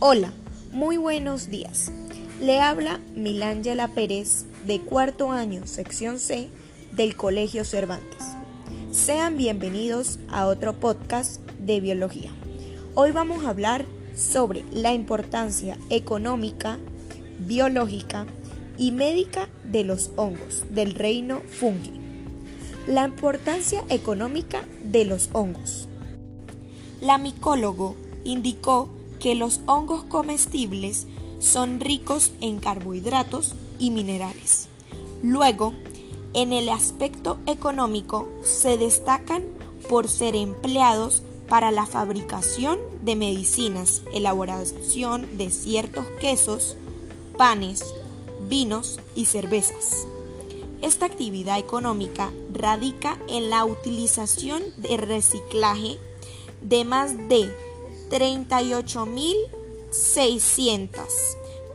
Hola, muy buenos días. Le habla Milángela Pérez de cuarto año, sección C del Colegio Cervantes. Sean bienvenidos a otro podcast de biología. Hoy vamos a hablar sobre la importancia económica, biológica y médica de los hongos del reino fungi. La importancia económica de los hongos. La micólogo indicó que los hongos comestibles son ricos en carbohidratos y minerales. Luego, en el aspecto económico se destacan por ser empleados para la fabricación de medicinas, elaboración de ciertos quesos, panes, vinos y cervezas. Esta actividad económica radica en la utilización de reciclaje de más de 38.600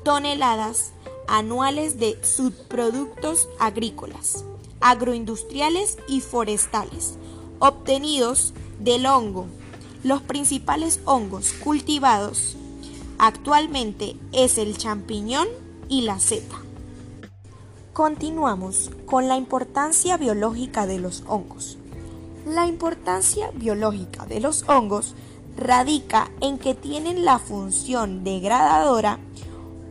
toneladas anuales de subproductos agrícolas, agroindustriales y forestales obtenidos del hongo. Los principales hongos cultivados actualmente es el champiñón y la seta. Continuamos con la importancia biológica de los hongos. La importancia biológica de los hongos radica en que tienen la función degradadora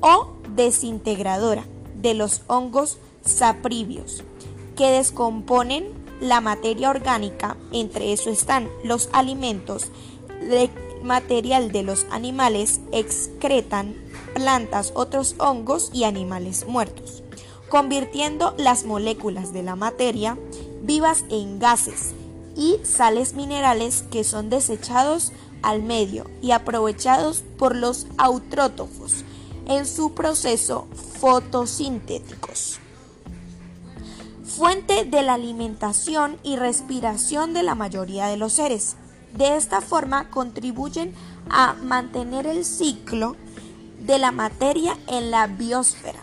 o desintegradora de los hongos saprivios, que descomponen la materia orgánica, entre eso están los alimentos, el material de los animales, excretan plantas, otros hongos y animales muertos, convirtiendo las moléculas de la materia vivas en gases y sales minerales que son desechados al medio y aprovechados por los autrótofos en su proceso fotosintéticos. Fuente de la alimentación y respiración de la mayoría de los seres. De esta forma contribuyen a mantener el ciclo de la materia en la biosfera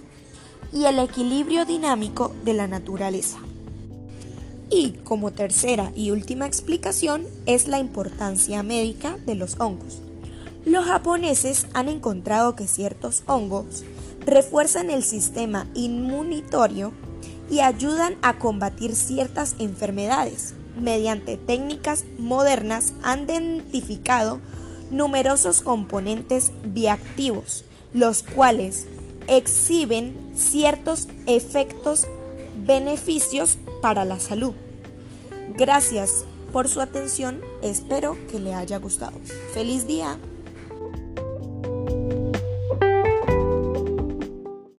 y el equilibrio dinámico de la naturaleza. Y como tercera y última explicación es la importancia médica de los hongos. Los japoneses han encontrado que ciertos hongos refuerzan el sistema inmunitario y ayudan a combatir ciertas enfermedades. Mediante técnicas modernas han identificado numerosos componentes bioactivos, los cuales exhiben ciertos efectos beneficios para la salud. Gracias por su atención, espero que le haya gustado. ¡Feliz día!